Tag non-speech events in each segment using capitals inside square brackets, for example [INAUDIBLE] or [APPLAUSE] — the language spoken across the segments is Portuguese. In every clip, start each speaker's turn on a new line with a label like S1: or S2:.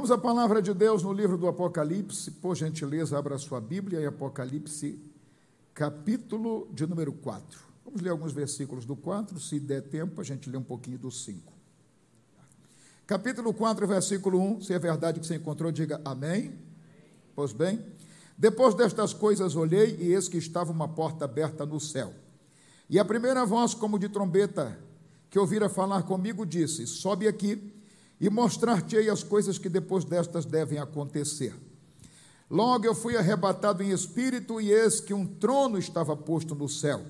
S1: Vamos à palavra de Deus no livro do Apocalipse. Por gentileza, abra sua Bíblia em Apocalipse, capítulo de número 4. Vamos ler alguns versículos do 4, se der tempo, a gente lê um pouquinho do 5. Capítulo 4, versículo 1. Se é verdade que você encontrou, diga amém. Pois bem, depois destas coisas olhei, e eis que estava uma porta aberta no céu. E a primeira voz, como de trombeta, que ouvira falar comigo, disse: Sobe aqui e mostrar-te-ei as coisas que depois destas devem acontecer. Logo eu fui arrebatado em espírito, e eis que um trono estava posto no céu,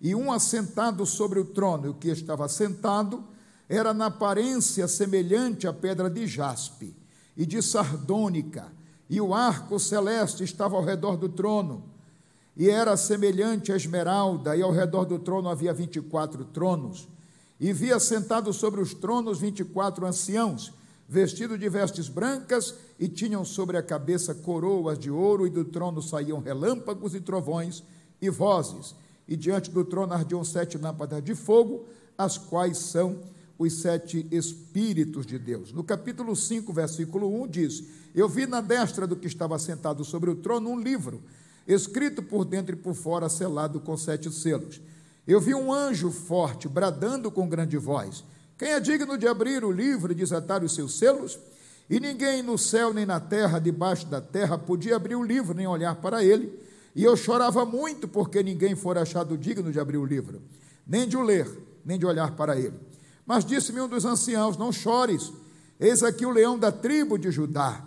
S1: e um assentado sobre o trono, e o que estava sentado era na aparência semelhante à pedra de jaspe e de sardônica, e o arco celeste estava ao redor do trono, e era semelhante à esmeralda, e ao redor do trono havia vinte e quatro tronos e via sentados sobre os tronos vinte e quatro anciãos, vestidos de vestes brancas, e tinham sobre a cabeça coroas de ouro, e do trono saíam relâmpagos e trovões e vozes, e diante do trono ardiam sete lâmpadas de fogo, as quais são os sete Espíritos de Deus. No capítulo 5, versículo 1, diz: Eu vi na destra do que estava sentado sobre o trono um livro, escrito por dentro e por fora, selado com sete selos. Eu vi um anjo forte bradando com grande voz: Quem é digno de abrir o livro e desatar os seus selos? E ninguém no céu nem na terra, debaixo da terra, podia abrir o livro nem olhar para ele. E eu chorava muito porque ninguém fora achado digno de abrir o livro, nem de o ler, nem de olhar para ele. Mas disse-me um dos anciãos: Não chores, eis aqui o leão da tribo de Judá,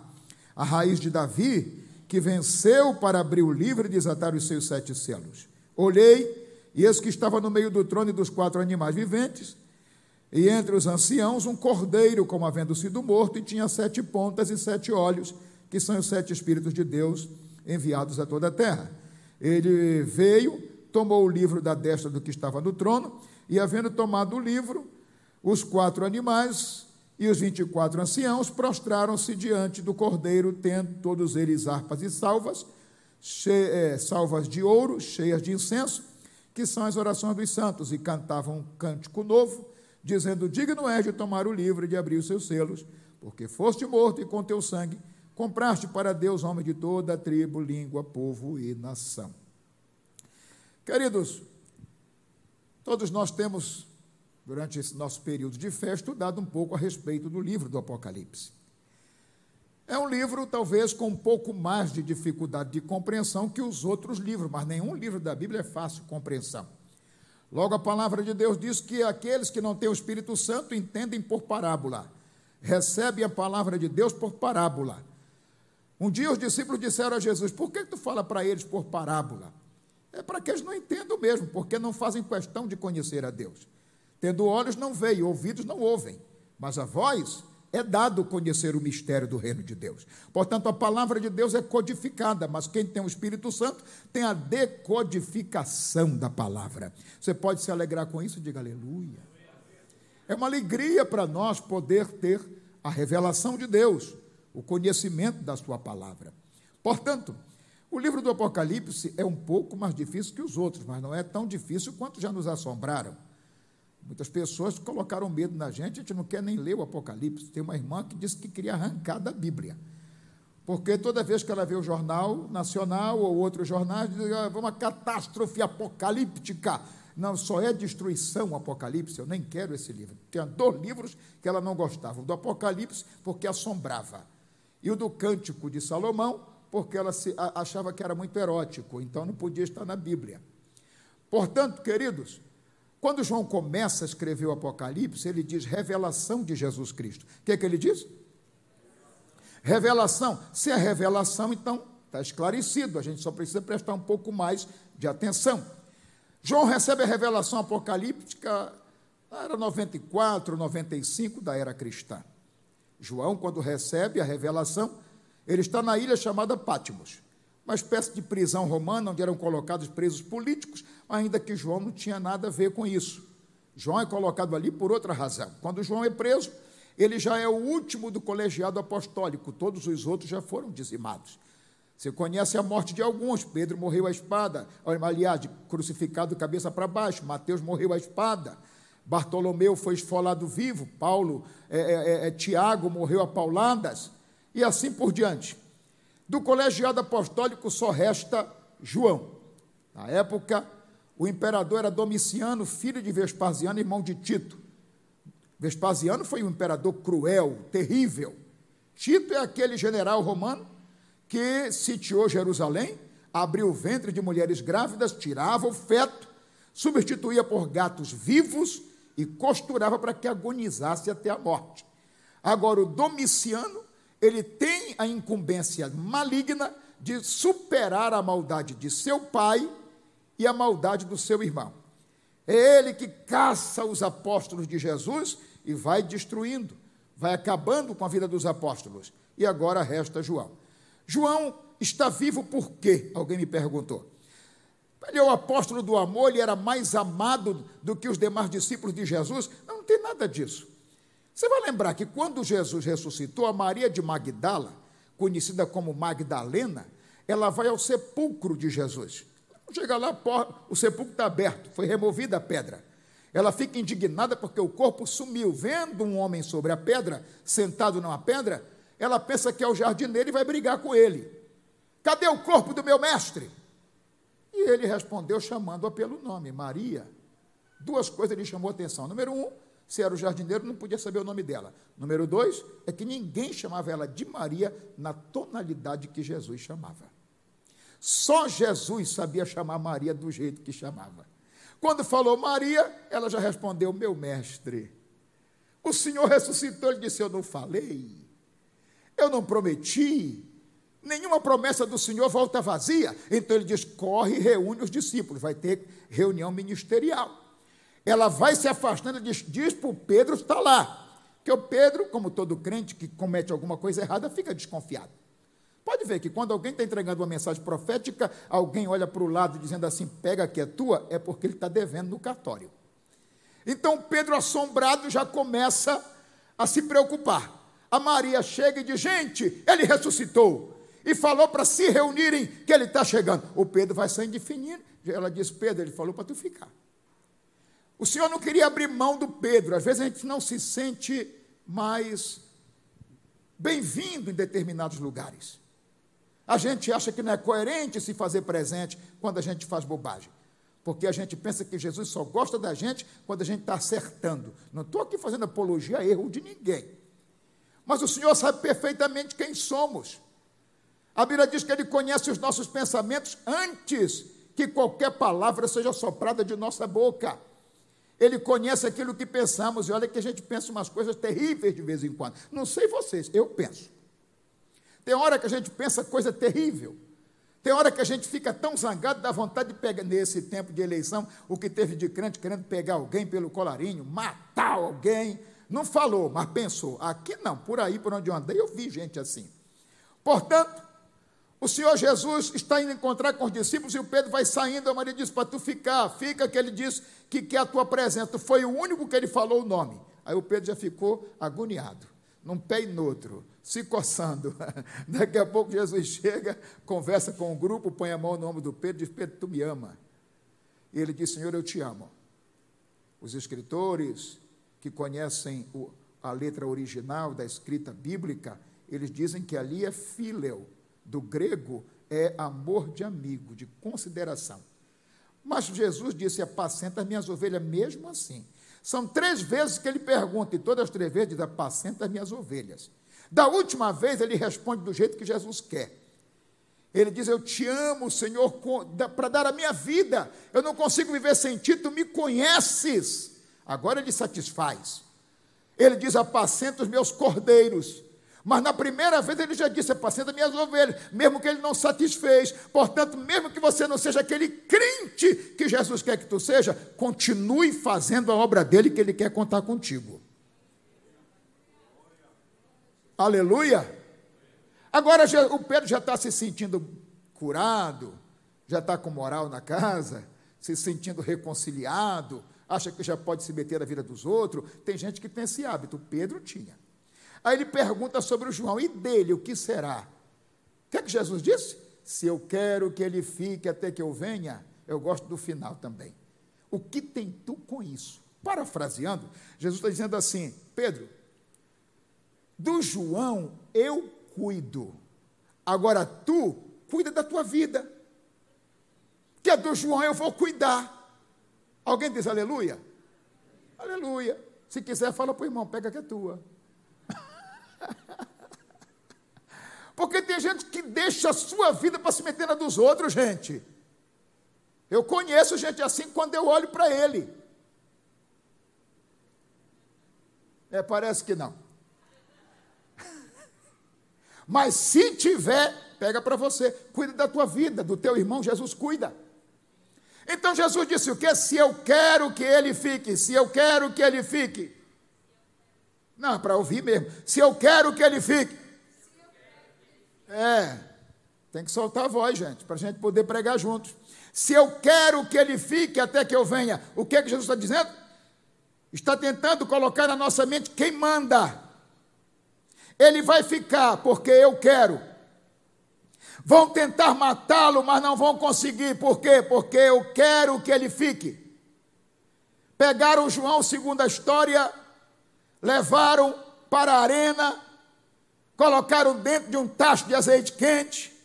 S1: a raiz de Davi, que venceu para abrir o livro e desatar os seus sete selos. Olhei e esse que estava no meio do trono e dos quatro animais viventes, e entre os anciãos um cordeiro, como havendo sido morto, e tinha sete pontas e sete olhos, que são os sete Espíritos de Deus enviados a toda a terra. Ele veio, tomou o livro da destra do que estava no trono, e havendo tomado o livro, os quatro animais e os vinte e quatro anciãos prostraram-se diante do cordeiro, tendo todos eles harpas e salvas, é, salvas de ouro, cheias de incenso, que são as orações dos santos, e cantavam um cântico novo, dizendo: Digno és de tomar o livro e de abrir os seus selos, porque foste morto e com teu sangue compraste para Deus homem de toda a tribo, língua, povo e nação. Queridos, todos nós temos, durante esse nosso período de fé, estudado um pouco a respeito do livro do Apocalipse. É um livro, talvez, com um pouco mais de dificuldade de compreensão que os outros livros, mas nenhum livro da Bíblia é fácil de compreensão. Logo, a palavra de Deus diz que aqueles que não têm o Espírito Santo entendem por parábola, recebem a palavra de Deus por parábola. Um dia os discípulos disseram a Jesus: Por que tu fala para eles por parábola? É para que eles não entendam mesmo, porque não fazem questão de conhecer a Deus. Tendo olhos, não veem, ouvidos, não ouvem, mas a voz é dado conhecer o mistério do reino de Deus. Portanto, a palavra de Deus é codificada, mas quem tem o Espírito Santo tem a decodificação da palavra. Você pode se alegrar com isso? Diga aleluia. É uma alegria para nós poder ter a revelação de Deus, o conhecimento da Sua palavra. Portanto, o livro do Apocalipse é um pouco mais difícil que os outros, mas não é tão difícil quanto já nos assombraram. Muitas pessoas colocaram medo na gente, a gente não quer nem ler o Apocalipse. Tem uma irmã que disse que queria arrancar da Bíblia. Porque toda vez que ela vê o jornal nacional ou outros jornais, diz ah, uma catástrofe apocalíptica. Não, só é destruição o Apocalipse, eu nem quero esse livro. Tinha dois livros que ela não gostava: o do Apocalipse, porque assombrava, e o do Cântico de Salomão, porque ela se, achava que era muito erótico, então não podia estar na Bíblia. Portanto, queridos, quando João começa a escrever o Apocalipse, ele diz revelação de Jesus Cristo. O que é que ele diz? Revelação. Se é revelação, então está esclarecido, a gente só precisa prestar um pouco mais de atenção. João recebe a revelação apocalíptica, era 94, 95 da era cristã. João, quando recebe a revelação, ele está na ilha chamada Pátimos uma espécie de prisão romana, onde eram colocados presos políticos, ainda que João não tinha nada a ver com isso. João é colocado ali por outra razão. Quando João é preso, ele já é o último do colegiado apostólico, todos os outros já foram dizimados. Você conhece a morte de alguns, Pedro morreu à espada, aliás, crucificado cabeça para baixo, Mateus morreu à espada, Bartolomeu foi esfolado vivo, Paulo, é, é, é, Tiago morreu a pauladas, e assim por diante. Do colegiado apostólico só resta João. Na época, o imperador era Domiciano, filho de Vespasiano, irmão de Tito. Vespasiano foi um imperador cruel, terrível. Tito é aquele general romano que sitiou Jerusalém, abriu o ventre de mulheres grávidas, tirava o feto, substituía por gatos vivos e costurava para que agonizasse até a morte. Agora, o Domiciano, ele tem a incumbência maligna de superar a maldade de seu pai e a maldade do seu irmão. É ele que caça os apóstolos de Jesus e vai destruindo, vai acabando com a vida dos apóstolos. E agora resta João. João está vivo por quê? Alguém me perguntou. Ele é o apóstolo do amor, ele era mais amado do que os demais discípulos de Jesus. Não, não tem nada disso. Você vai lembrar que quando Jesus ressuscitou, a Maria de Magdala, conhecida como Magdalena, ela vai ao sepulcro de Jesus. Chega lá, o sepulcro está aberto, foi removida a pedra. Ela fica indignada porque o corpo sumiu. Vendo um homem sobre a pedra, sentado numa pedra, ela pensa que é o jardineiro e vai brigar com ele. Cadê o corpo do meu mestre? E ele respondeu chamando-a pelo nome, Maria. Duas coisas lhe chamou a atenção. Número um, se era o jardineiro, não podia saber o nome dela. Número dois, é que ninguém chamava ela de Maria na tonalidade que Jesus chamava. Só Jesus sabia chamar Maria do jeito que chamava. Quando falou Maria, ela já respondeu: Meu mestre. O Senhor ressuscitou, ele disse: Eu não falei, eu não prometi, nenhuma promessa do Senhor volta vazia. Então ele diz: Corre e reúne os discípulos, vai ter reunião ministerial. Ela vai se afastando, diz, diz para o Pedro: está lá. Que o Pedro, como todo crente que comete alguma coisa errada, fica desconfiado. Pode ver que quando alguém está entregando uma mensagem profética, alguém olha para o lado dizendo assim: pega que é tua, é porque ele está devendo no cartório. Então Pedro, assombrado, já começa a se preocupar. A Maria chega e diz: gente, ele ressuscitou. E falou para se reunirem que ele está chegando. O Pedro vai saindo de fininho. Ela diz: Pedro, ele falou para tu ficar. O Senhor não queria abrir mão do Pedro. Às vezes a gente não se sente mais bem-vindo em determinados lugares. A gente acha que não é coerente se fazer presente quando a gente faz bobagem. Porque a gente pensa que Jesus só gosta da gente quando a gente está acertando. Não estou aqui fazendo apologia a erro de ninguém. Mas o Senhor sabe perfeitamente quem somos. A Bíblia diz que Ele conhece os nossos pensamentos antes que qualquer palavra seja soprada de nossa boca. Ele conhece aquilo que pensamos, e olha que a gente pensa umas coisas terríveis de vez em quando. Não sei vocês, eu penso. Tem hora que a gente pensa coisa terrível. Tem hora que a gente fica tão zangado, dá vontade de pegar, nesse tempo de eleição, o que teve de crente querendo pegar alguém pelo colarinho, matar alguém. Não falou, mas pensou. Aqui não, por aí, por onde eu andei, eu vi gente assim. Portanto, o Senhor Jesus está indo encontrar com os discípulos e o Pedro vai saindo. A Maria diz: Para tu ficar, fica, que ele diz que quer a tua presença. Foi o único que ele falou o nome. Aí o Pedro já ficou agoniado, num pé e no outro se coçando. [LAUGHS] Daqui a pouco Jesus chega, conversa com o grupo, põe a mão no ombro do Pedro e diz: Pedro, tu me ama. E ele diz: Senhor, eu te amo. Os escritores que conhecem o, a letra original da escrita bíblica, eles dizem que ali é fileu, do grego é amor de amigo, de consideração. Mas Jesus disse: apacenta as minhas ovelhas mesmo assim. São três vezes que ele pergunta, e todas as três vezes diz: apacenta as minhas ovelhas. Da última vez, ele responde do jeito que Jesus quer. Ele diz: Eu te amo, Senhor, para dar a minha vida. Eu não consigo viver sem ti, tu me conheces. Agora ele satisfaz. Ele diz: Apacenta os meus cordeiros. Mas na primeira vez ele já disse: Apacenta minhas ovelhas, mesmo que ele não satisfez. Portanto, mesmo que você não seja aquele crente que Jesus quer que tu seja, continue fazendo a obra dele que ele quer contar contigo. Aleluia! Agora o Pedro já está se sentindo curado, já está com moral na casa, se sentindo reconciliado, acha que já pode se meter na vida dos outros. Tem gente que tem esse hábito, Pedro tinha. Aí ele pergunta sobre o João, e dele o que será? O que é que Jesus disse? Se eu quero que ele fique até que eu venha, eu gosto do final também. O que tem tu com isso? Parafraseando, Jesus está dizendo assim: Pedro, do João eu cuido. Agora tu cuida da tua vida. Que a do João eu vou cuidar. Alguém diz aleluia? Aleluia. Se quiser, fala para o irmão, pega que é tua. Porque tem gente que deixa a sua vida para se meter na dos outros, gente. Eu conheço gente assim quando eu olho para ele. É, parece que não. [LAUGHS] Mas se tiver, pega para você, cuida da tua vida, do teu irmão, Jesus cuida. Então Jesus disse o que? Se eu quero que ele fique, se eu quero que ele fique. Não, para ouvir mesmo. Se eu quero que ele fique. É, tem que soltar a voz, gente, para a gente poder pregar juntos. Se eu quero que ele fique até que eu venha, o que é que Jesus está dizendo? Está tentando colocar na nossa mente quem manda. Ele vai ficar porque eu quero. Vão tentar matá-lo, mas não vão conseguir. Por quê? Porque eu quero que ele fique. Pegaram João, segundo a história, levaram para a arena, colocaram dentro de um tacho de azeite quente.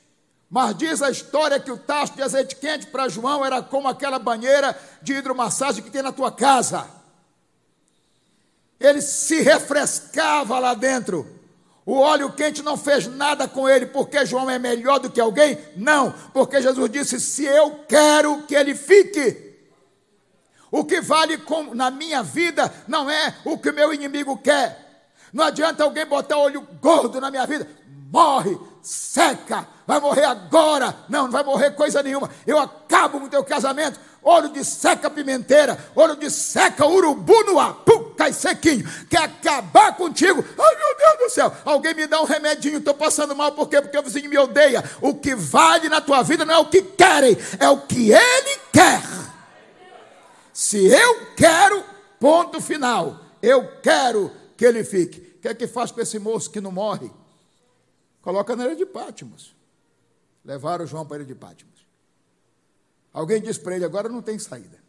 S1: Mas diz a história que o tacho de azeite quente para João era como aquela banheira de hidromassagem que tem na tua casa. Ele se refrescava lá dentro. O óleo quente não fez nada com ele, porque João é melhor do que alguém? Não, porque Jesus disse: se eu quero que ele fique. O que vale com, na minha vida não é o que meu inimigo quer. Não adianta alguém botar olho gordo na minha vida. Morre, seca, vai morrer agora. Não, não vai morrer coisa nenhuma. Eu acabo com o teu casamento olho de seca pimenteira, olho de seca urubu no ar, pum, cai sequinho, quer acabar contigo, ai meu Deus do céu, alguém me dá um remedinho, estou passando mal, por quê? Porque o vizinho me odeia, o que vale na tua vida não é o que querem, é o que ele quer, se eu quero, ponto final, eu quero que ele fique, o que é que faz com esse moço que não morre? Coloca na ilha de Pátimos, levaram João para a ilha de Pátimos, Alguém disse para ele: agora não tem saída.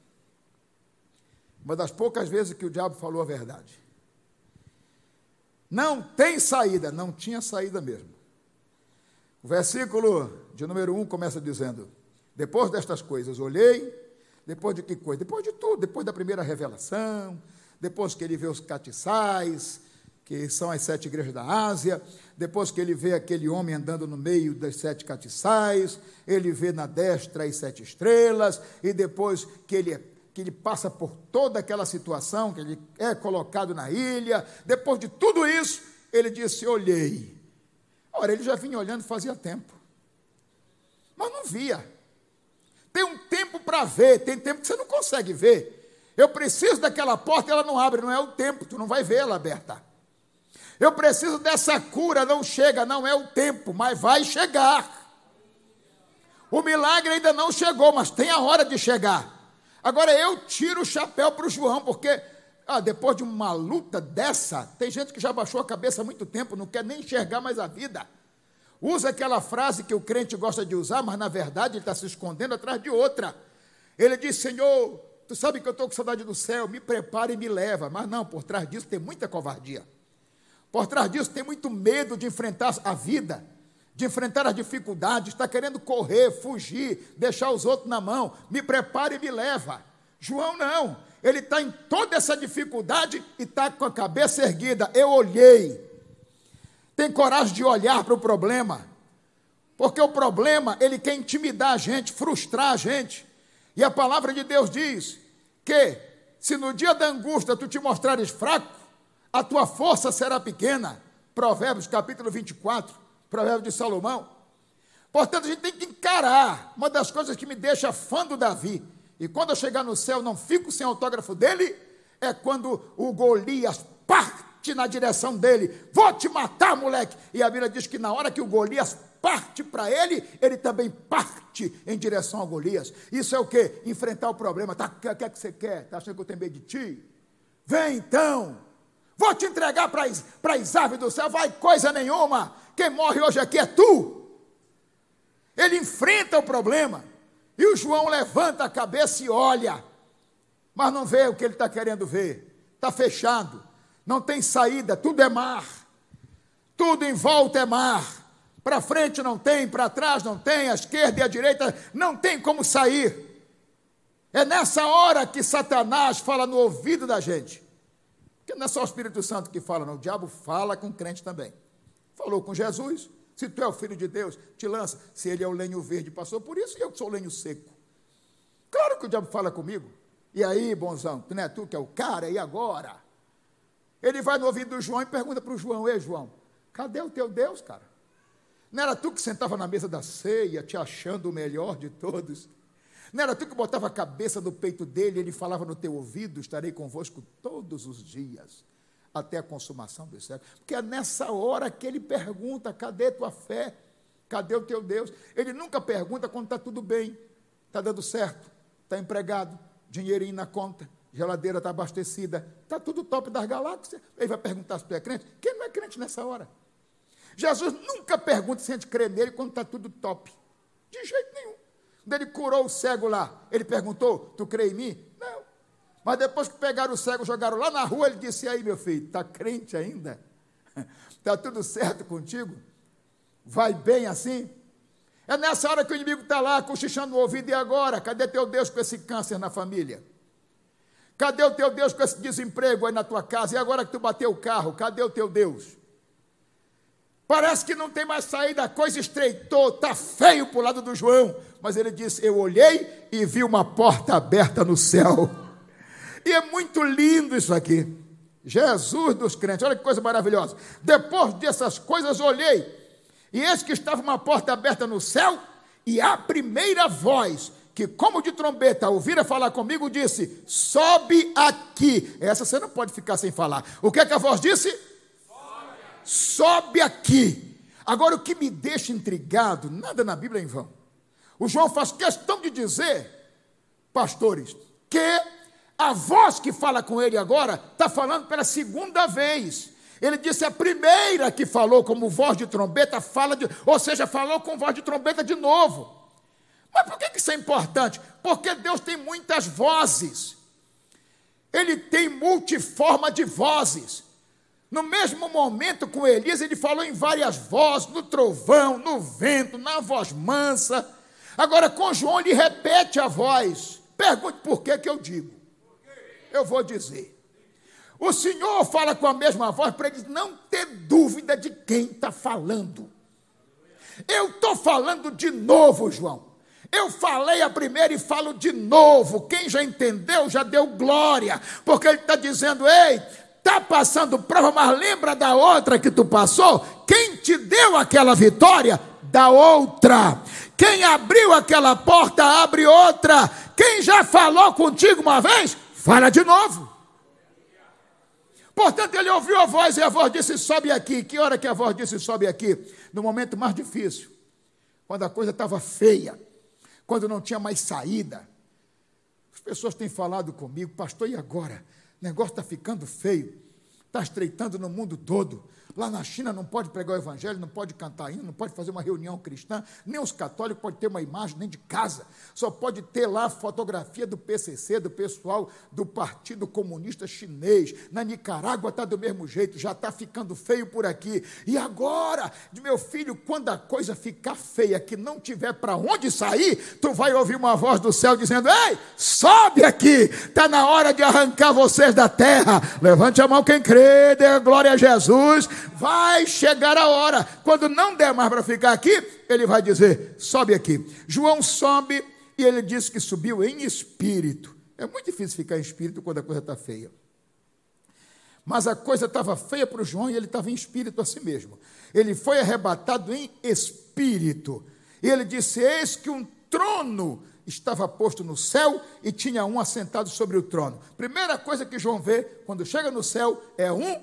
S1: Uma das poucas vezes que o diabo falou a verdade. Não tem saída, não tinha saída mesmo. O versículo de número 1 começa dizendo: Depois destas coisas olhei, depois de que coisa? Depois de tudo, depois da primeira revelação, depois que ele vê os catiçais, que são as sete igrejas da Ásia, depois que ele vê aquele homem andando no meio das sete catiçais, ele vê na destra as sete estrelas, e depois que ele, que ele passa por toda aquela situação, que ele é colocado na ilha, depois de tudo isso, ele disse: Olhei. Ora, ele já vinha olhando fazia tempo, mas não via. Tem um tempo para ver, tem tempo que você não consegue ver. Eu preciso daquela porta, ela não abre, não é o tempo, tu não vai ver ela aberta. Eu preciso dessa cura, não chega, não é o tempo, mas vai chegar. O milagre ainda não chegou, mas tem a hora de chegar. Agora eu tiro o chapéu para o João, porque ah, depois de uma luta dessa, tem gente que já baixou a cabeça há muito tempo, não quer nem enxergar mais a vida. Usa aquela frase que o crente gosta de usar, mas na verdade ele está se escondendo atrás de outra. Ele diz: Senhor, tu sabe que eu estou com saudade do céu, me prepara e me leva. Mas não, por trás disso tem muita covardia. Por trás disso tem muito medo de enfrentar a vida, de enfrentar as dificuldades, está querendo correr, fugir, deixar os outros na mão. Me prepara e me leva. João não, ele está em toda essa dificuldade e está com a cabeça erguida. Eu olhei. Tem coragem de olhar para o problema, porque o problema ele quer intimidar a gente, frustrar a gente. E a palavra de Deus diz que se no dia da angústia tu te mostrares fraco, a tua força será pequena. Provérbios capítulo 24, Provérbio de Salomão. Portanto, a gente tem que encarar. Uma das coisas que me deixa fã do Davi, e quando eu chegar no céu não fico sem autógrafo dele, é quando o Golias parte na direção dele. Vou te matar, moleque. E a Bíblia diz que na hora que o Golias parte para ele, ele também parte em direção a Golias. Isso é o que? Enfrentar o problema. Tá, o que, que, que você quer? Está achando que eu tenho medo de ti? Vem então. Vou te entregar para as aves do céu, vai coisa nenhuma. Quem morre hoje aqui é tu. Ele enfrenta o problema. E o João levanta a cabeça e olha, mas não vê o que ele está querendo ver. Está fechado, não tem saída, tudo é mar. tudo em volta é mar. Para frente não tem, para trás não tem, a esquerda e a direita não tem como sair. É nessa hora que Satanás fala no ouvido da gente. Porque não é só o Espírito Santo que fala, não. O diabo fala com o crente também. Falou com Jesus. Se tu é o filho de Deus, te lança. Se ele é o lenho verde, passou por isso, e eu que sou o lenho seco. Claro que o diabo fala comigo. E aí, bonzão, tu não é tu que é o cara, e agora? Ele vai no ouvido do João e pergunta para o João: Ei, João, cadê o teu Deus, cara? Não era tu que sentava na mesa da ceia, te achando o melhor de todos? Não era tu que botava a cabeça no peito dele e ele falava no teu ouvido: Estarei convosco todos os dias, até a consumação do século? Porque é nessa hora que ele pergunta: Cadê tua fé? Cadê o teu Deus? Ele nunca pergunta quando está tudo bem, está dando certo, está empregado, dinheirinho na conta, geladeira está abastecida, está tudo top das galáxias. Ele vai perguntar se tu é crente. Quem não é crente nessa hora? Jesus nunca pergunta se a gente crê nele quando está tudo top. De jeito nenhum. Quando ele curou o cego lá, ele perguntou: Tu crê em mim? Não. Mas depois que pegaram o cego, jogaram lá na rua, ele disse: aí, meu filho, está crente ainda? Está [LAUGHS] tudo certo contigo? Vai bem assim? É nessa hora que o inimigo está lá cochichando no ouvido, e agora? Cadê teu Deus com esse câncer na família? Cadê o teu Deus com esse desemprego aí na tua casa? E agora que tu bateu o carro, cadê o teu Deus? Parece que não tem mais saída, a coisa estreitou, está feio para o lado do João. Mas ele disse: Eu olhei e vi uma porta aberta no céu. E é muito lindo isso aqui. Jesus dos crentes, olha que coisa maravilhosa. Depois dessas coisas, olhei, e eis que estava uma porta aberta no céu, e a primeira voz, que como de trombeta ouvira falar comigo, disse: Sobe aqui. Essa você não pode ficar sem falar. O que é que a voz disse? Sobe aqui. Agora, o que me deixa intrigado, nada na Bíblia é em vão. O João faz questão de dizer, pastores, que a voz que fala com ele agora está falando pela segunda vez. Ele disse a primeira que falou como voz de trombeta, fala de, ou seja, falou com voz de trombeta de novo. Mas por que isso é importante? Porque Deus tem muitas vozes. Ele tem multiforma de vozes. No mesmo momento com Elias, ele falou em várias vozes, no trovão, no vento, na voz mansa. Agora, com João, ele repete a voz. Pergunte por que que eu digo. Eu vou dizer. O Senhor fala com a mesma voz para ele não ter dúvida de quem está falando. Eu estou falando de novo, João. Eu falei a primeira e falo de novo. Quem já entendeu já deu glória, porque ele está dizendo: ei, está passando prova, mas lembra da outra que tu passou? Quem te deu aquela vitória? Da outra. Quem abriu aquela porta, abre outra. Quem já falou contigo uma vez, fala de novo. Portanto, ele ouviu a voz e a voz disse: sobe aqui. Que hora que a voz disse: sobe aqui? No momento mais difícil, quando a coisa estava feia, quando não tinha mais saída. As pessoas têm falado comigo, pastor, e agora? O negócio está ficando feio, está estreitando no mundo todo. Lá na China não pode pregar o evangelho, não pode cantar hino, não pode fazer uma reunião cristã, nem os católicos podem ter uma imagem nem de casa. Só pode ter lá fotografia do PCC, do pessoal do Partido Comunista Chinês. Na Nicarágua está do mesmo jeito, já está ficando feio por aqui. E agora, meu filho, quando a coisa ficar feia, que não tiver para onde sair, tu vai ouvir uma voz do céu dizendo: Ei, sobe aqui, está na hora de arrancar vocês da terra. Levante a mão quem crê, dê glória a Jesus vai chegar a hora. Quando não der mais para ficar aqui, ele vai dizer: sobe aqui. João sobe e ele disse que subiu em espírito. É muito difícil ficar em espírito quando a coisa está feia. Mas a coisa estava feia para o João e ele estava em espírito a si mesmo. Ele foi arrebatado em espírito. E ele disse: Eis que um trono estava posto no céu e tinha um assentado sobre o trono. Primeira coisa que João vê quando chega no céu é um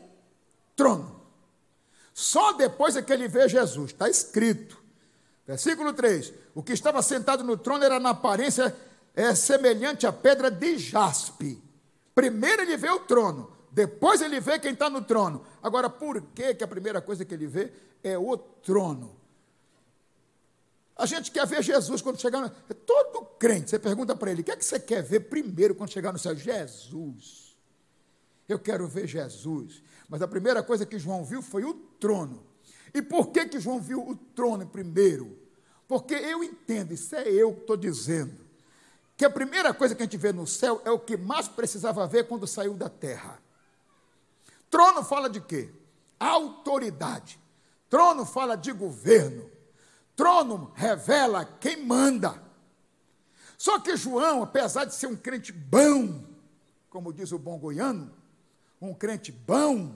S1: trono. Só depois é que ele vê Jesus, está escrito. Versículo 3: O que estava sentado no trono era na aparência é, semelhante à pedra de jaspe. Primeiro ele vê o trono, depois ele vê quem está no trono. Agora, por que, que a primeira coisa que ele vê é o trono? A gente quer ver Jesus quando chegar no... Todo crente, você pergunta para ele, o que é que você quer ver primeiro quando chegar no céu? Jesus. Eu quero ver Jesus. Mas a primeira coisa que João viu foi o trono. E por que, que João viu o trono primeiro? Porque eu entendo, isso é eu que estou dizendo, que a primeira coisa que a gente vê no céu é o que mais precisava ver quando saiu da terra. Trono fala de quê? Autoridade. Trono fala de governo. Trono revela quem manda. Só que João, apesar de ser um crente bom, como diz o bom goiano, um crente bom,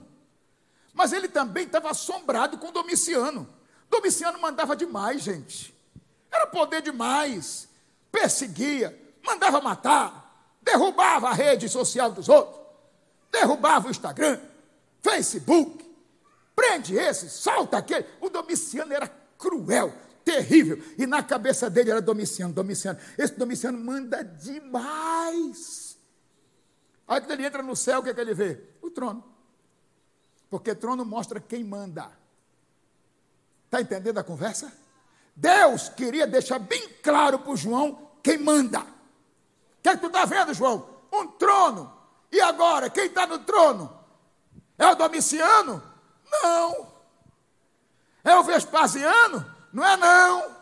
S1: mas ele também estava assombrado com Domiciano. Domiciano mandava demais, gente. Era poder demais. Perseguia, mandava matar, derrubava a rede social dos outros, derrubava o Instagram, Facebook, prende esse, solta aquele. O Domiciano era cruel, terrível. E na cabeça dele era Domiciano, Domiciano. Esse Domiciano manda demais. Aí quando ele entra no céu, o que, é que ele vê? O trono. Porque trono mostra quem manda. Está entendendo a conversa? Deus queria deixar bem claro para o João quem manda. O que, é que tu está vendo, João? Um trono. E agora, quem está no trono? É o Domiciano? Não. É o Vespasiano? Não é não.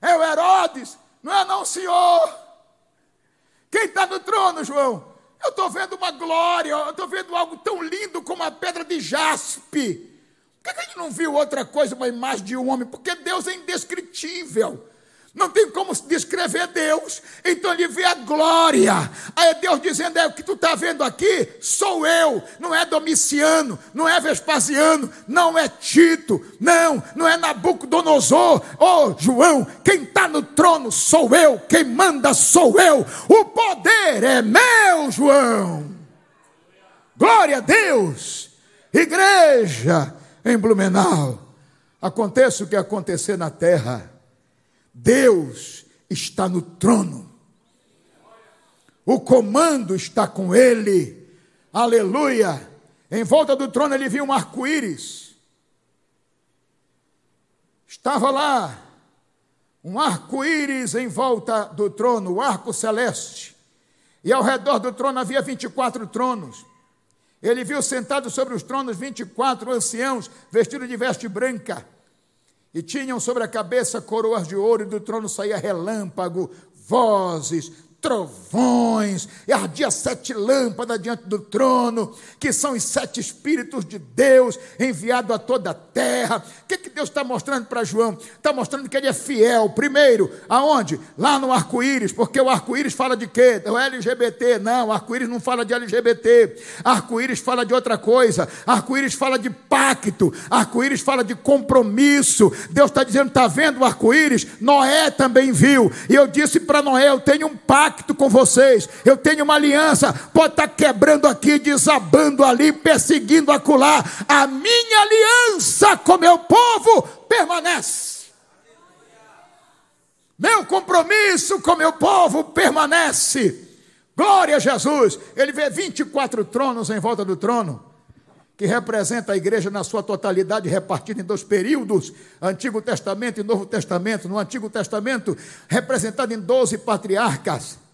S1: É o Herodes? Não é não, senhor. Quem está no trono, João? Eu estou vendo uma glória, eu estou vendo algo tão lindo como a pedra de jaspe. Por que a gente não viu outra coisa, uma imagem de um homem? Porque Deus é indescritível. Não tem como descrever Deus. Então ele vê a glória. Aí Deus dizendo: é o que tu está vendo aqui, sou eu. Não é Domiciano, não é Vespasiano, não é Tito, não, não é Nabucodonosor. Oh, João, quem está no trono sou eu, quem manda sou eu. O poder é meu, João. Glória a Deus. Igreja em Blumenau. Aconteça o que acontecer na terra Deus está no trono. O comando está com ele. Aleluia. Em volta do trono ele viu um arco-íris. Estava lá um arco-íris em volta do trono, o arco celeste. E ao redor do trono havia 24 tronos. Ele viu sentados sobre os tronos 24 anciãos, vestidos de veste branca e tinham sobre a cabeça coroas de ouro, e do trono saía relâmpago, vozes, trovões, e ardia sete lâmpadas diante do trono, que são os sete Espíritos de Deus enviado a toda a terra. O que, que Deus está mostrando para João? Está mostrando que ele é fiel. Primeiro, aonde? Lá no arco-íris, porque o arco-íris fala de quê? O LGBT. Não, arco-íris não fala de LGBT. Arco-íris fala de outra coisa. Arco-íris fala de pacto. Arco-íris fala de compromisso. Deus está dizendo: está vendo o arco-íris? Noé também viu. E eu disse para Noé: eu tenho um pacto pacto com vocês, eu tenho uma aliança, pode estar quebrando aqui, desabando ali, perseguindo acolá. A minha aliança com meu povo permanece. Meu compromisso com meu povo permanece. Glória a Jesus. Ele vê 24 tronos em volta do trono que representa a igreja na sua totalidade, repartida em dois períodos, Antigo Testamento e Novo Testamento. No Antigo Testamento, representado em doze patriarcas.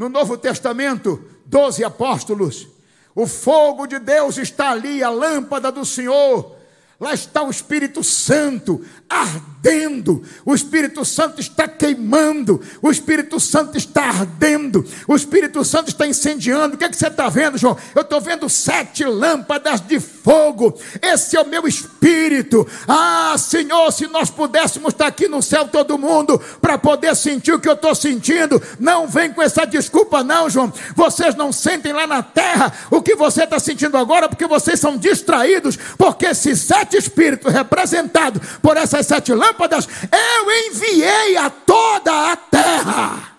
S1: No Novo Testamento, doze apóstolos. O fogo de Deus está ali, a lâmpada do Senhor. Lá está o Espírito Santo ardendo, o Espírito Santo está queimando, o Espírito Santo está ardendo, o Espírito Santo está incendiando. O que, é que você está vendo, João? Eu estou vendo sete lâmpadas de fogo. Esse é o meu espírito. Ah, Senhor, se nós pudéssemos estar aqui no céu todo mundo para poder sentir o que eu estou sentindo, não vem com essa desculpa, não, João. Vocês não sentem lá na terra o que você está sentindo agora, porque vocês são distraídos, porque esses sete espíritos representados por essa essas sete lâmpadas, eu enviei a toda a terra.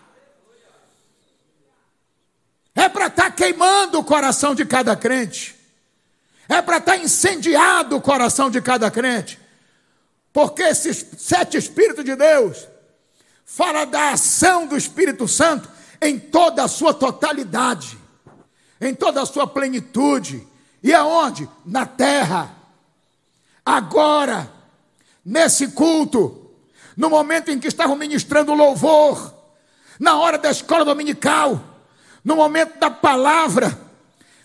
S1: É para estar tá queimando o coração de cada crente. É para estar tá incendiado o coração de cada crente. Porque esses sete Espíritos de Deus fala da ação do Espírito Santo em toda a sua totalidade, em toda a sua plenitude. E aonde? Na terra. Agora nesse culto, no momento em que estavam ministrando louvor, na hora da escola dominical, no momento da palavra,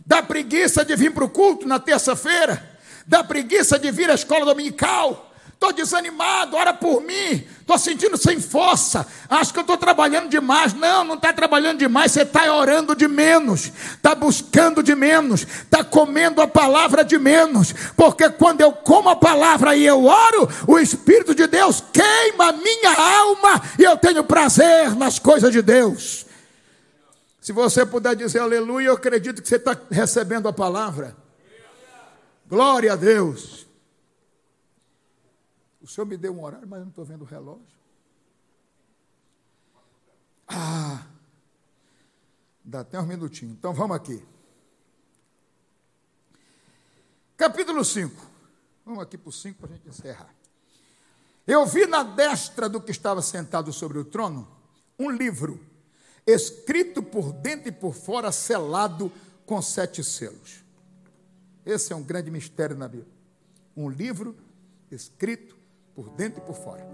S1: da preguiça de vir para o culto na terça-feira, dá preguiça de vir à escola dominical. Estou desanimado, ora por mim. Estou sentindo sem força. Acho que eu estou trabalhando demais. Não, não está trabalhando demais. Você está orando de menos. Está buscando de menos. Está comendo a palavra de menos. Porque quando eu como a palavra e eu oro, o Espírito de Deus queima a minha alma. E eu tenho prazer nas coisas de Deus. Se você puder dizer aleluia, eu acredito que você está recebendo a palavra. Glória a Deus. O senhor me deu um horário, mas eu não estou vendo o relógio. Ah, dá até uns minutinhos. Então vamos aqui. Capítulo 5. Vamos aqui para o 5 para a gente encerrar. Eu vi na destra do que estava sentado sobre o trono um livro, escrito por dentro e por fora, selado com sete selos. Esse é um grande mistério na Bíblia. Um livro escrito por dentro e por fora.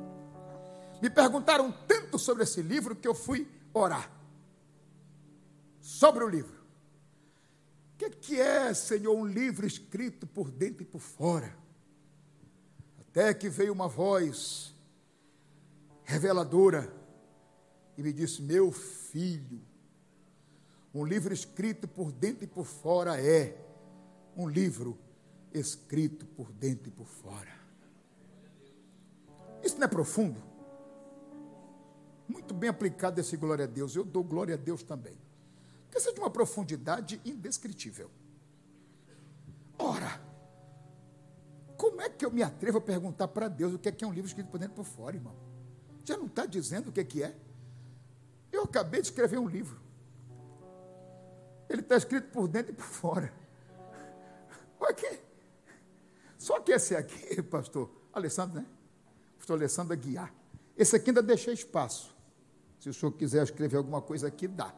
S1: Me perguntaram tanto sobre esse livro que eu fui orar sobre o livro. O que, que é, Senhor, um livro escrito por dentro e por fora? Até que veio uma voz reveladora e me disse: Meu filho, um livro escrito por dentro e por fora é um livro escrito por dentro e por fora. Isso não é profundo? Muito bem aplicado esse glória a Deus. Eu dou glória a Deus também. Porque isso é de uma profundidade indescritível. Ora, como é que eu me atrevo a perguntar para Deus o que é, que é um livro escrito por dentro e por fora, irmão? Já não está dizendo o que é que é? Eu acabei de escrever um livro. Ele está escrito por dentro e por fora. Olha aqui. Só que esse aqui, [LAUGHS] pastor Alessandro, né? Pastor Alessandro guiar. Esse aqui ainda deixei espaço. Se o senhor quiser escrever alguma coisa aqui, dá.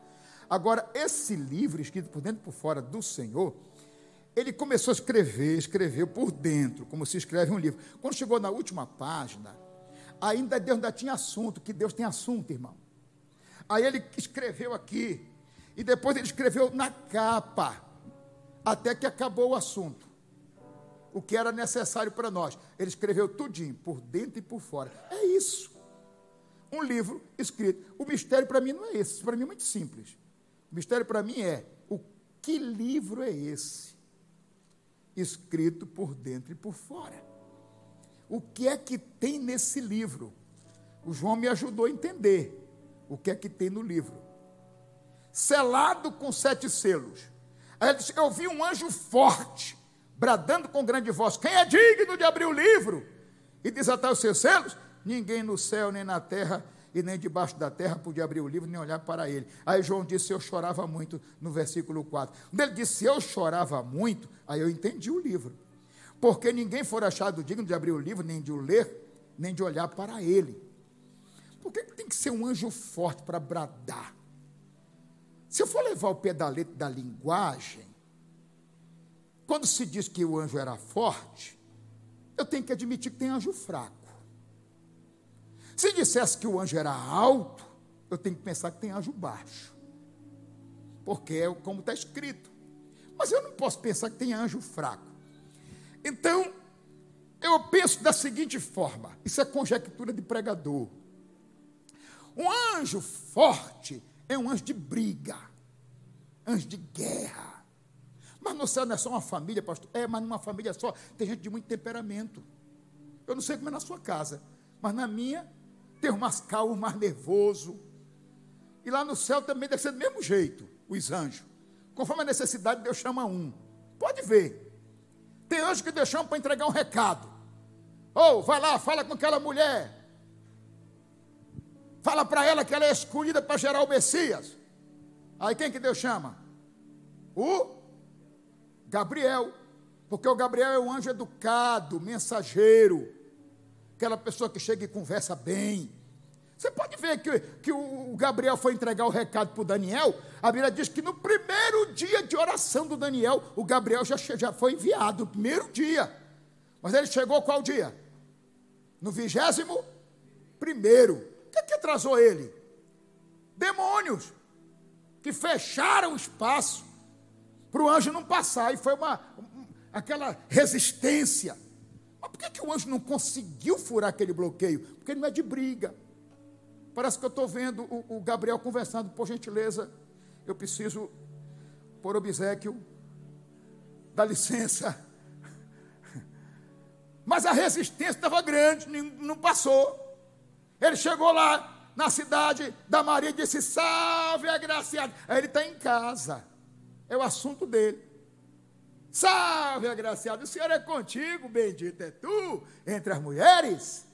S1: Agora, esse livro, escrito por dentro e por fora do Senhor, ele começou a escrever, escreveu por dentro, como se escreve um livro. Quando chegou na última página, ainda Deus ainda tinha assunto, que Deus tem assunto, irmão. Aí ele escreveu aqui, e depois ele escreveu na capa, até que acabou o assunto o que era necessário para nós. Ele escreveu tudinho, por dentro e por fora. É isso. Um livro escrito. O mistério para mim não é esse, para mim é muito simples. O mistério para mim é o que livro é esse? Escrito por dentro e por fora. O que é que tem nesse livro? O João me ajudou a entender o que é que tem no livro. Selado com sete selos. Aí ele disse, eu vi um anjo forte bradando com grande voz: Quem é digno de abrir o livro e desatar os seus selos? Ninguém no céu, nem na terra, e nem debaixo da terra podia abrir o livro, nem olhar para ele. Aí João disse: Eu chorava muito, no versículo 4. Quando ele disse: Eu chorava muito, aí eu entendi o livro. Porque ninguém for achado digno de abrir o livro, nem de o ler, nem de olhar para ele. Por que tem que ser um anjo forte para bradar? Se eu for levar o pé da letra da linguagem, quando se diz que o anjo era forte, eu tenho que admitir que tem anjo fraco. Se dissesse que o anjo era alto, eu tenho que pensar que tem anjo baixo. Porque é como está escrito. Mas eu não posso pensar que tem anjo fraco. Então, eu penso da seguinte forma: isso é conjectura de pregador. Um anjo forte é um anjo de briga, anjo de guerra. Mas no céu não é só uma família, pastor. É, mas numa família só tem gente de muito temperamento. Eu não sei como é na sua casa, mas na minha tem um mais calmo, mais nervoso. E lá no céu também deve ser do mesmo jeito, os anjos. Conforme a necessidade, Deus chama um. Pode ver. Tem anjo que Deus chama para entregar um recado. Ou, oh, vai lá, fala com aquela mulher. Fala para ela que ela é escolhida para gerar o Messias. Aí quem que Deus chama? O Gabriel, porque o Gabriel é um anjo educado, mensageiro, aquela pessoa que chega e conversa bem. Você pode ver que, que o Gabriel foi entregar o recado para o Daniel. A Bíblia diz que no primeiro dia de oração do Daniel, o Gabriel já, já foi enviado, no primeiro dia. Mas ele chegou qual dia? No vigésimo primeiro. O que, que atrasou ele? Demônios que fecharam o espaço para o anjo não passar. E foi uma, aquela resistência. Mas por que, que o anjo não conseguiu furar aquele bloqueio? Porque ele não é de briga. Parece que eu estou vendo o, o Gabriel conversando, por gentileza, eu preciso, por obsequio, dá licença. Mas a resistência estava grande, não passou. Ele chegou lá na cidade da Maria e disse: Salve, agraciado. Aí ele está em casa, é o assunto dele. Salve, agraciado. O Senhor é contigo, bendito é tu entre as mulheres.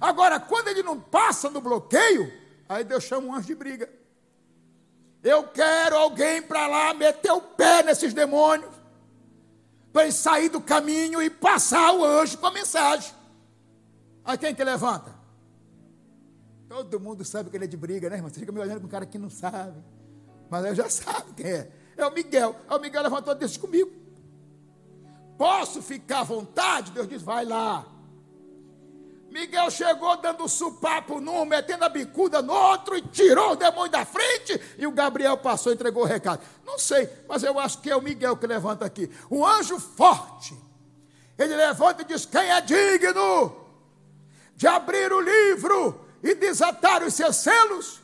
S1: Agora, quando ele não passa no bloqueio, aí Deus chama um anjo de briga. Eu quero alguém para lá meter o pé nesses demônios, para ele sair do caminho e passar o anjo com a mensagem. Aí quem que levanta? Todo mundo sabe que ele é de briga, né, irmão? Você fica me olhando com um cara que não sabe. Mas eu já [LAUGHS] sabe quem é. É o Miguel. Aí o Miguel levantou e disse comigo. Posso ficar à vontade? Deus diz, vai lá. Miguel chegou dando supapo num, metendo a bicuda no outro e tirou o demônio da frente. E o Gabriel passou e entregou o recado. Não sei, mas eu acho que é o Miguel que levanta aqui. Um anjo forte. Ele levanta e diz: Quem é digno de abrir o livro e desatar os seus selos?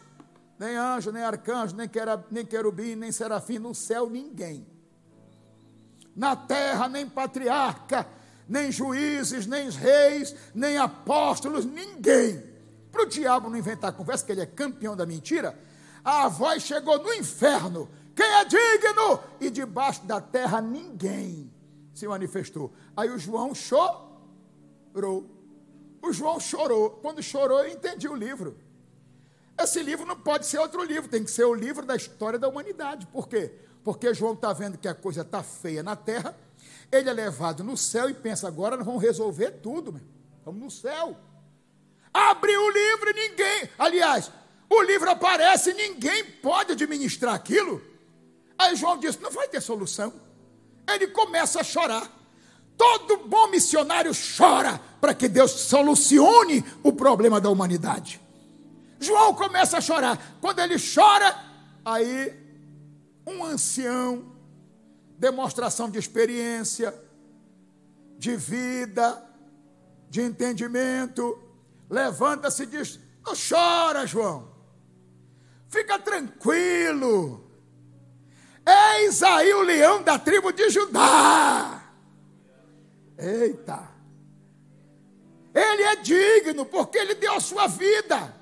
S1: Nem anjo, nem arcanjo, nem, nem querubim, nem serafim. No céu, ninguém. Na terra, nem patriarca nem juízes, nem reis, nem apóstolos, ninguém. Para o diabo não inventar conversa, que ele é campeão da mentira, a voz chegou no inferno. Quem é digno? E debaixo da terra ninguém se manifestou. Aí o João chorou. O João chorou. Quando chorou, eu entendi o livro. Esse livro não pode ser outro livro, tem que ser o livro da história da humanidade. Por quê? Porque João está vendo que a coisa está feia na terra ele é levado no céu e pensa, agora nós vamos resolver tudo, vamos no céu. Abre o livro e ninguém, aliás, o livro aparece e ninguém pode administrar aquilo. Aí João disse: não vai ter solução. Ele começa a chorar. Todo bom missionário chora para que Deus solucione o problema da humanidade. João começa a chorar. Quando ele chora, aí um ancião demonstração de experiência, de vida, de entendimento. Levanta-se e diz: Não chora, João. Fica tranquilo. Eis aí o leão da tribo de Judá. Eita. Ele é digno porque ele deu a sua vida.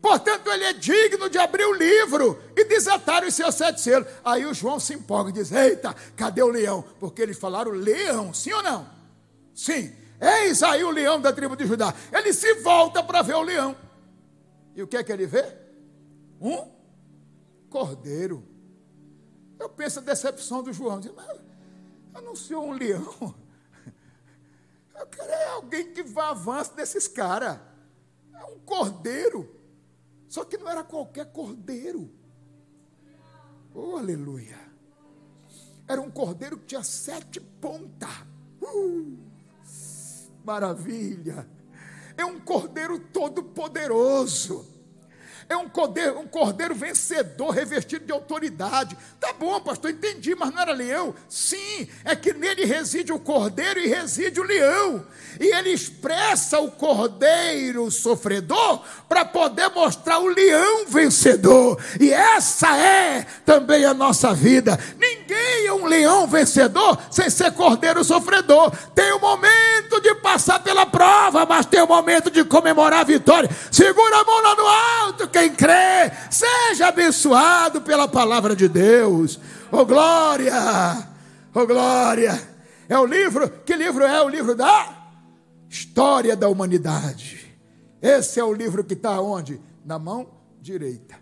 S1: Portanto, ele é digno de abrir o livro e desatar os seus sete selos. Aí o João se empolga e diz: Eita, cadê o leão? Porque eles falaram leão, sim ou não? Sim. Eis aí o leão da tribo de Judá. Ele se volta para ver o leão. E o que é que ele vê? Um cordeiro. Eu penso a decepção do João. Diz, mas eu não sou um leão. [LAUGHS] Eu quero é alguém que vá avanço desses caras. É um cordeiro. Só que não era qualquer cordeiro. Oh, aleluia. Era um cordeiro que tinha sete pontas. Uh, maravilha. É um cordeiro todo poderoso é um cordeiro, um cordeiro vencedor, revestido de autoridade. Tá bom, pastor, entendi, mas não era leão? Sim, é que nele reside o cordeiro e reside o leão. E ele expressa o cordeiro sofredor para poder mostrar o leão vencedor. E essa é também a nossa vida. Ninguém é um leão vencedor sem ser cordeiro sofredor. Tem o um momento de passar pela prova, mas tem o um momento de comemorar a vitória. Segura a mão lá no alto, quem crê, seja abençoado pela palavra de Deus. Oh glória! Oh glória! É o livro, que livro é? O livro da história da humanidade. Esse é o livro que está onde? Na mão direita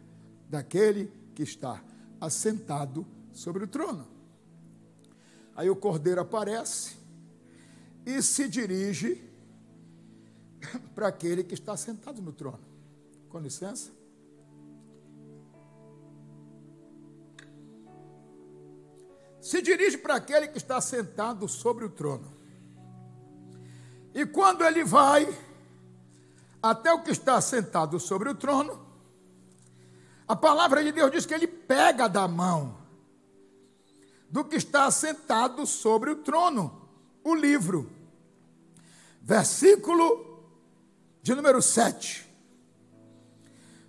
S1: daquele que está assentado sobre o trono. Aí o cordeiro aparece e se dirige para aquele que está sentado no trono. Com licença. Se dirige para aquele que está sentado sobre o trono. E quando ele vai até o que está sentado sobre o trono, a palavra de Deus diz que ele pega da mão. do que está assentado sobre o trono, o livro. Versículo de número 7.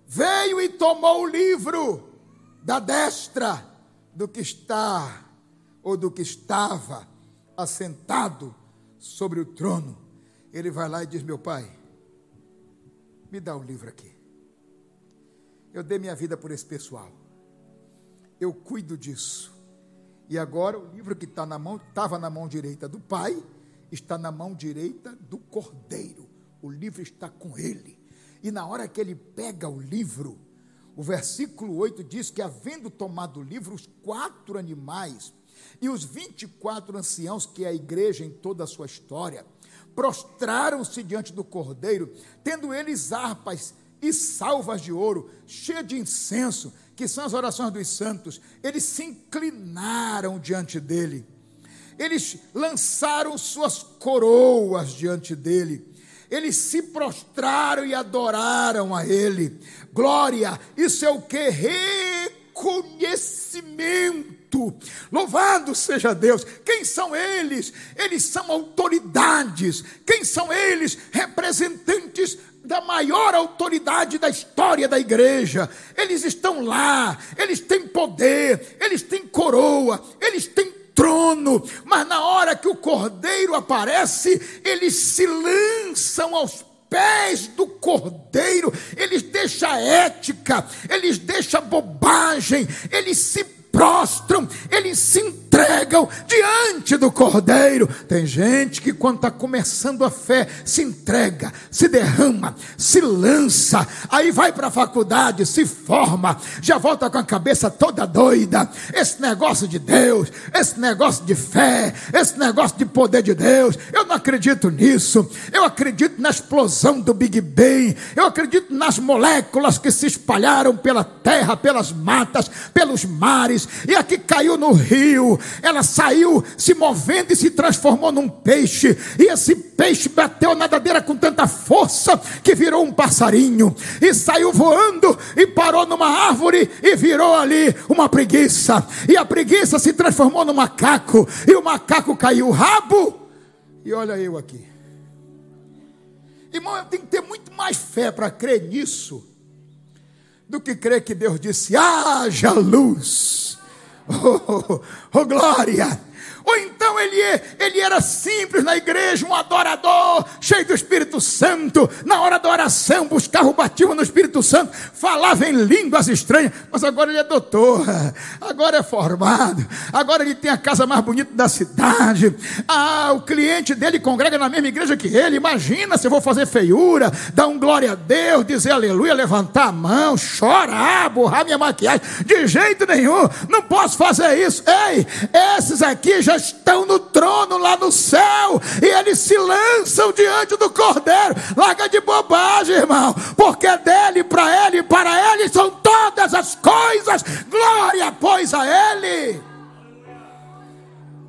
S1: Veio e tomou o livro da destra do que está ou do que estava assentado sobre o trono. Ele vai lá e diz: Meu pai, me dá um livro aqui. Eu dei minha vida por esse pessoal. Eu cuido disso. E agora o livro que está na mão, estava na mão direita do pai, está na mão direita do cordeiro. O livro está com ele. E na hora que ele pega o livro, o versículo 8 diz que, havendo tomado o livro, os quatro animais e os 24 anciãos, que é a igreja em toda a sua história, prostraram-se diante do cordeiro, tendo eles harpas e salvas de ouro, cheias de incenso, que são as orações dos santos. Eles se inclinaram diante dele. Eles lançaram suas coroas diante dele. Eles se prostraram e adoraram a ele. Glória, isso é o que? Reconhecimento. Louvado seja Deus. Quem são eles? Eles são autoridades. Quem são eles? Representantes da maior autoridade da história da igreja. Eles estão lá, eles têm poder, eles têm coroa, eles têm trono, mas na hora que o cordeiro aparece, eles se lançam aos pés do cordeiro, eles deixam ética, eles deixam bobagem, eles se prostram, eles se entregam diante do Cordeiro. Tem gente que, quando está começando a fé, se entrega, se derrama, se lança, aí vai para a faculdade, se forma, já volta com a cabeça toda doida. Esse negócio de Deus, esse negócio de fé, esse negócio de poder de Deus, eu não acredito nisso. Eu acredito na explosão do Big Bang, eu acredito nas moléculas que se espalharam pela terra, pelas matas, pelos mares e a que caiu no rio, ela saiu se movendo e se transformou num peixe, e esse peixe bateu na nadadeira com tanta força que virou um passarinho, e saiu voando e parou numa árvore e virou ali uma preguiça, e a preguiça se transformou no macaco, e o macaco caiu o rabo, e olha eu aqui. Irmão, eu tenho que ter muito mais fé para crer nisso do que crer que Deus disse: haja luz. [LAUGHS] Oh, oh, glória! Ou então ele, ele era simples na igreja, um adorador, cheio do Espírito Santo. Na hora da oração, buscava o batismo no Espírito Santo, falava em línguas estranhas, mas agora ele é doutor, agora é formado, agora ele tem a casa mais bonita da cidade. Ah, o cliente dele congrega na mesma igreja que ele. Imagina se eu vou fazer feiura, dar um glória a Deus, dizer aleluia, levantar a mão, chorar, borrar minha maquiagem. De jeito nenhum, não posso fazer isso. Ei, esses aqui já já estão no trono lá no céu, e eles se lançam diante do Cordeiro. Larga de bobagem, irmão, porque dele, para ele, para ele são todas as coisas. Glória, pois, a ele.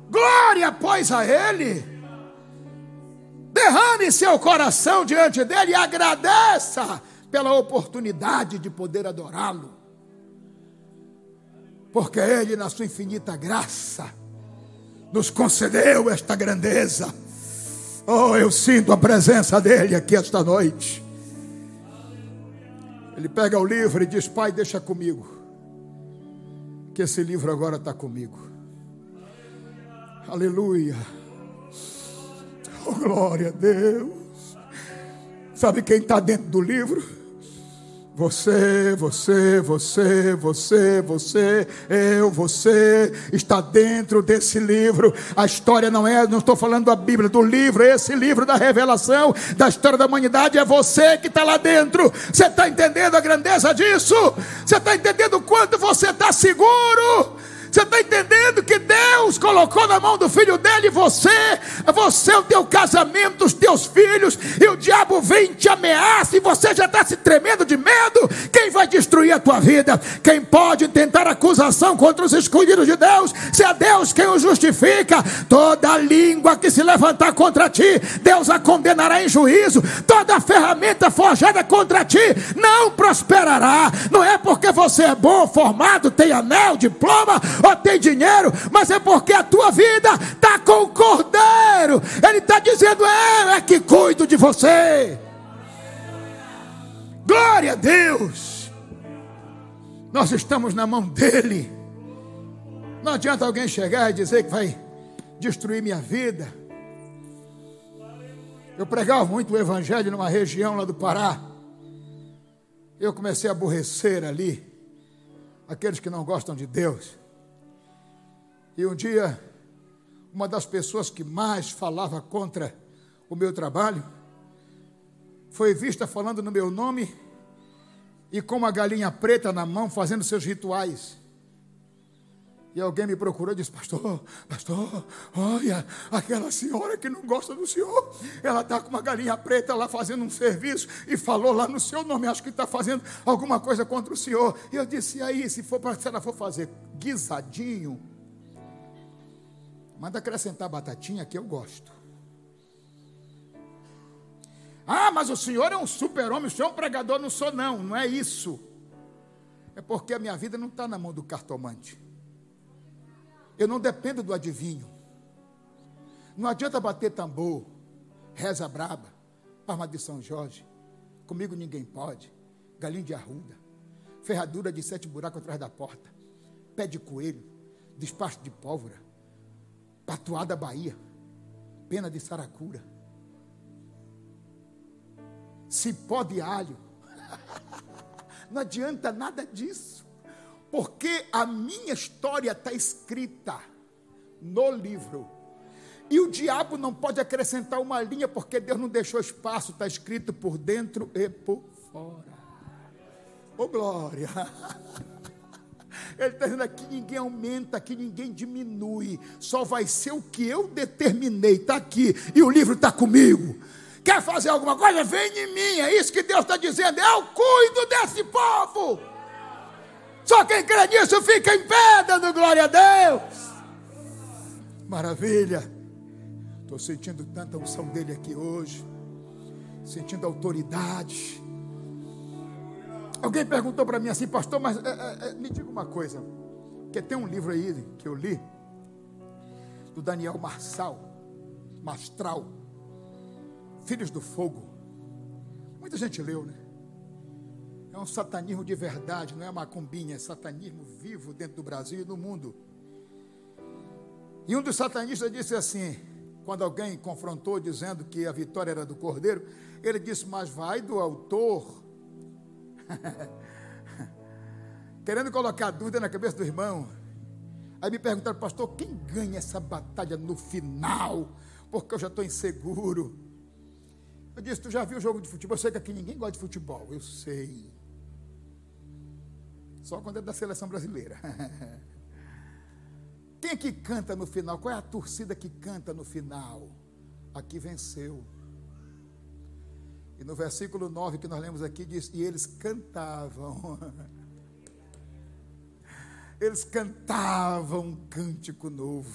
S1: Glória, pois, a ele. Derrame seu coração diante dele e agradeça pela oportunidade de poder adorá-lo. Porque ele, na sua infinita graça, nos concedeu esta grandeza. Oh, eu sinto a presença dele aqui esta noite. Ele pega o livro e diz: Pai, deixa comigo, que esse livro agora está comigo. Aleluia. Oh, glória a Deus. Sabe quem está dentro do livro? Você, você, você, você, você, eu, você está dentro desse livro. A história não é, não estou falando da Bíblia, do livro, esse livro da revelação da história da humanidade é você que está lá dentro. Você está entendendo a grandeza disso? Você está entendendo o quanto você está seguro? Você está entendendo que Deus colocou na mão do filho dele você, você, o teu casamento, os teus filhos, e o diabo vem te ameaça e você já está se tremendo de medo. Quem vai destruir a tua vida. Quem pode tentar acusação contra os escolhidos de Deus, se é Deus quem o justifica, toda língua que se levantar contra ti, Deus a condenará em juízo. Toda ferramenta forjada contra ti não prosperará. Não é porque você é bom, formado, tem anel, diploma ou tem dinheiro, mas é porque a tua vida está com o cordeiro. Ele está dizendo: Eu é que cuido de você. Glória a Deus. Nós estamos na mão dele. Não adianta alguém chegar e dizer que vai destruir minha vida. Eu pregava muito o evangelho numa região lá do Pará. Eu comecei a aborrecer ali aqueles que não gostam de Deus. E um dia, uma das pessoas que mais falava contra o meu trabalho foi vista falando no meu nome e com uma galinha preta na mão fazendo seus rituais. E alguém me procurou e disse: Pastor, pastor, olha, aquela senhora que não gosta do senhor, ela está com uma galinha preta lá fazendo um serviço e falou lá no seu nome, acho que está fazendo alguma coisa contra o senhor. E eu disse: E aí, se, for, se ela for fazer guisadinho, manda acrescentar batatinha que eu gosto. Ah, mas o senhor é um super-homem, o senhor é um pregador, não sou não, não é isso. É porque a minha vida não está na mão do cartomante. Eu não dependo do adivinho. Não adianta bater tambor, reza braba, palma de São Jorge. Comigo ninguém pode. Galinha de arruda, ferradura de sete buracos atrás da porta, pé de coelho, despacho de pólvora, patuada Bahia, pena de saracura cipó de alho. [LAUGHS] Não adianta nada disso, porque a minha história está escrita no livro. E o diabo não pode acrescentar uma linha, porque Deus não deixou espaço, está escrito por dentro e por fora. Ô oh, glória! [LAUGHS] Ele está dizendo aqui: ninguém aumenta, aqui ninguém diminui, só vai ser o que eu determinei, está aqui, e o livro está comigo. Quer fazer alguma coisa? Vem em mim. É isso que Deus está dizendo. Eu cuido desse povo. Só quem crê nisso fica em pé, dando glória a Deus. Maravilha. Estou sentindo tanta unção dele aqui hoje. Sentindo autoridade. Alguém perguntou para mim assim, pastor, mas é, é, me diga uma coisa. Porque tem um livro aí que eu li, do Daniel Marçal, Mastral Filhos do Fogo. Muita gente leu, né? É um satanismo de verdade, não é macumbinha, é satanismo vivo dentro do Brasil e no mundo. E um dos satanistas disse assim, quando alguém confrontou dizendo que a vitória era do Cordeiro, ele disse: Mas vai do autor. [LAUGHS] Querendo colocar dúvida na cabeça do irmão. Aí me perguntaram, pastor, quem ganha essa batalha no final? Porque eu já estou inseguro. Eu disse: Tu já viu o jogo de futebol? Eu sei que aqui ninguém gosta de futebol. Eu sei. Só quando é da seleção brasileira. [LAUGHS] Quem é que canta no final? Qual é a torcida que canta no final? Aqui venceu. E no versículo 9 que nós lemos aqui diz: E eles cantavam. [LAUGHS] Eles cantavam um cântico novo.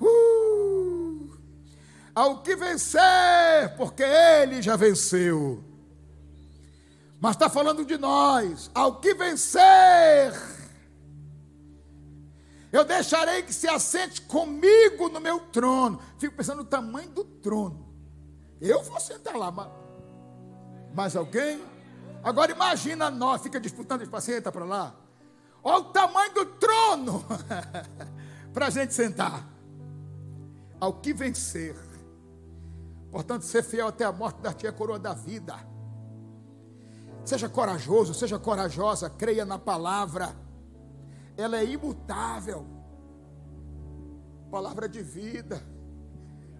S1: Uh! ao que vencer, porque ele já venceu. Mas está falando de nós, ao que vencer, eu deixarei que se assente comigo no meu trono. Fico pensando no tamanho do trono. Eu vou sentar lá, mas, mas alguém? Agora imagina nós, fica disputando espaço, senta para lá. Olha o tamanho do trono [LAUGHS] para a gente sentar. Ao que vencer, Portanto, ser fiel até a morte dar-te a coroa da vida. Seja corajoso, seja corajosa, creia na palavra. Ela é imutável. Palavra de vida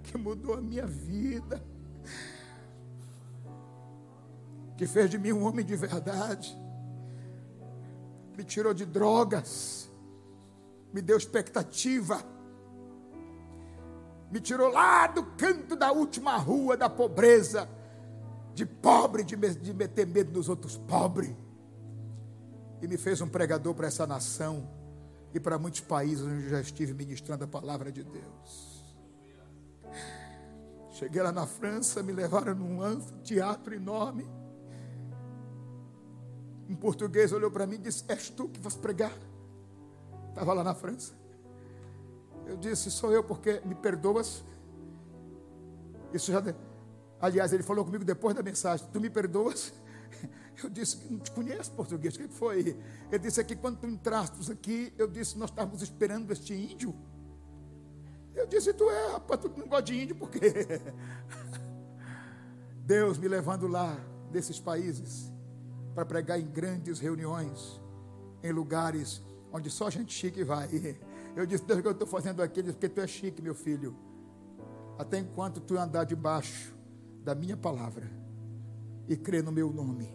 S1: que mudou a minha vida. Que fez de mim um homem de verdade. Me tirou de drogas. Me deu expectativa me tirou lá do canto da última rua da pobreza, de pobre, de, de meter medo nos outros pobres. e me fez um pregador para essa nação e para muitos países onde eu já estive ministrando a palavra de Deus. Cheguei lá na França, me levaram num anfiteatro enorme. Um português olhou para mim e disse: És tu que vas pregar? Estava lá na França. Eu disse: Sou eu, porque me perdoas. Isso já. Aliás, ele falou comigo depois da mensagem: Tu me perdoas? [LAUGHS] Eu disse: Não te conheço português. O que foi? Ele disse aqui: Quando tu entraste aqui, eu disse: Nós estávamos esperando este índio. Eu disse: Tu é, rapaz, tu não gosta de índio, por quê? [LAUGHS] Deus me levando lá, desses países, para pregar em grandes reuniões, em lugares onde só gente chique vai. [LAUGHS] Eu disse: Deus, o que eu estou fazendo aqui? Ele disse: Porque tu é chique, meu filho. Até enquanto tu andar debaixo da minha palavra e crer no meu nome.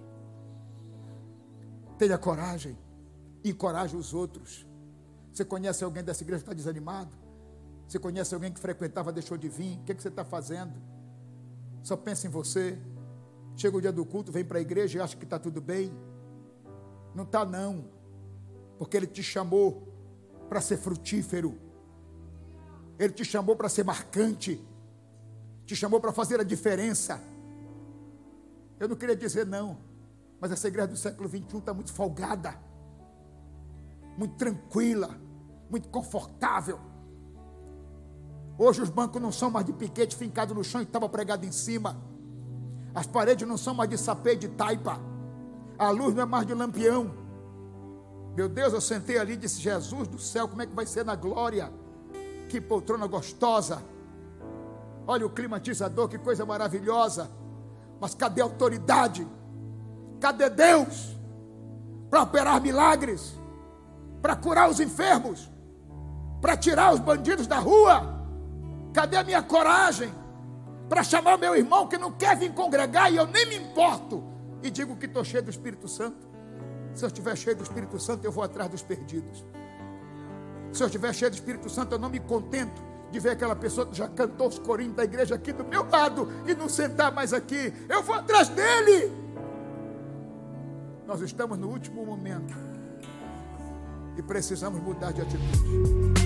S1: Tenha coragem, encoraje os outros. Você conhece alguém dessa igreja que está desanimado? Você conhece alguém que frequentava, deixou de vir? O que, é que você está fazendo? Só pensa em você. Chega o dia do culto, vem para a igreja e acha que está tudo bem. Não está, não. Porque Ele te chamou para ser frutífero. Ele te chamou para ser marcante. Te chamou para fazer a diferença. Eu não queria dizer não, mas essa igreja do século XXI está muito folgada, muito tranquila, muito confortável. Hoje os bancos não são mais de piquete fincado no chão e estava pregado em cima. As paredes não são mais de sapê de taipa. A luz não é mais de lampião. Meu Deus, eu sentei ali e disse: Jesus do céu, como é que vai ser na glória? Que poltrona gostosa. Olha o climatizador, que coisa maravilhosa. Mas cadê a autoridade? Cadê Deus? Para operar milagres, para curar os enfermos, para tirar os bandidos da rua Cadê a minha coragem para chamar meu irmão que não quer vir congregar e eu nem me importo e digo que estou cheio do Espírito Santo? Se eu estiver cheio do Espírito Santo, eu vou atrás dos perdidos. Se eu estiver cheio do Espírito Santo, eu não me contento de ver aquela pessoa que já cantou os corinhos da igreja aqui do meu lado e não sentar mais aqui. Eu vou atrás dele. Nós estamos no último momento e precisamos mudar de atitude.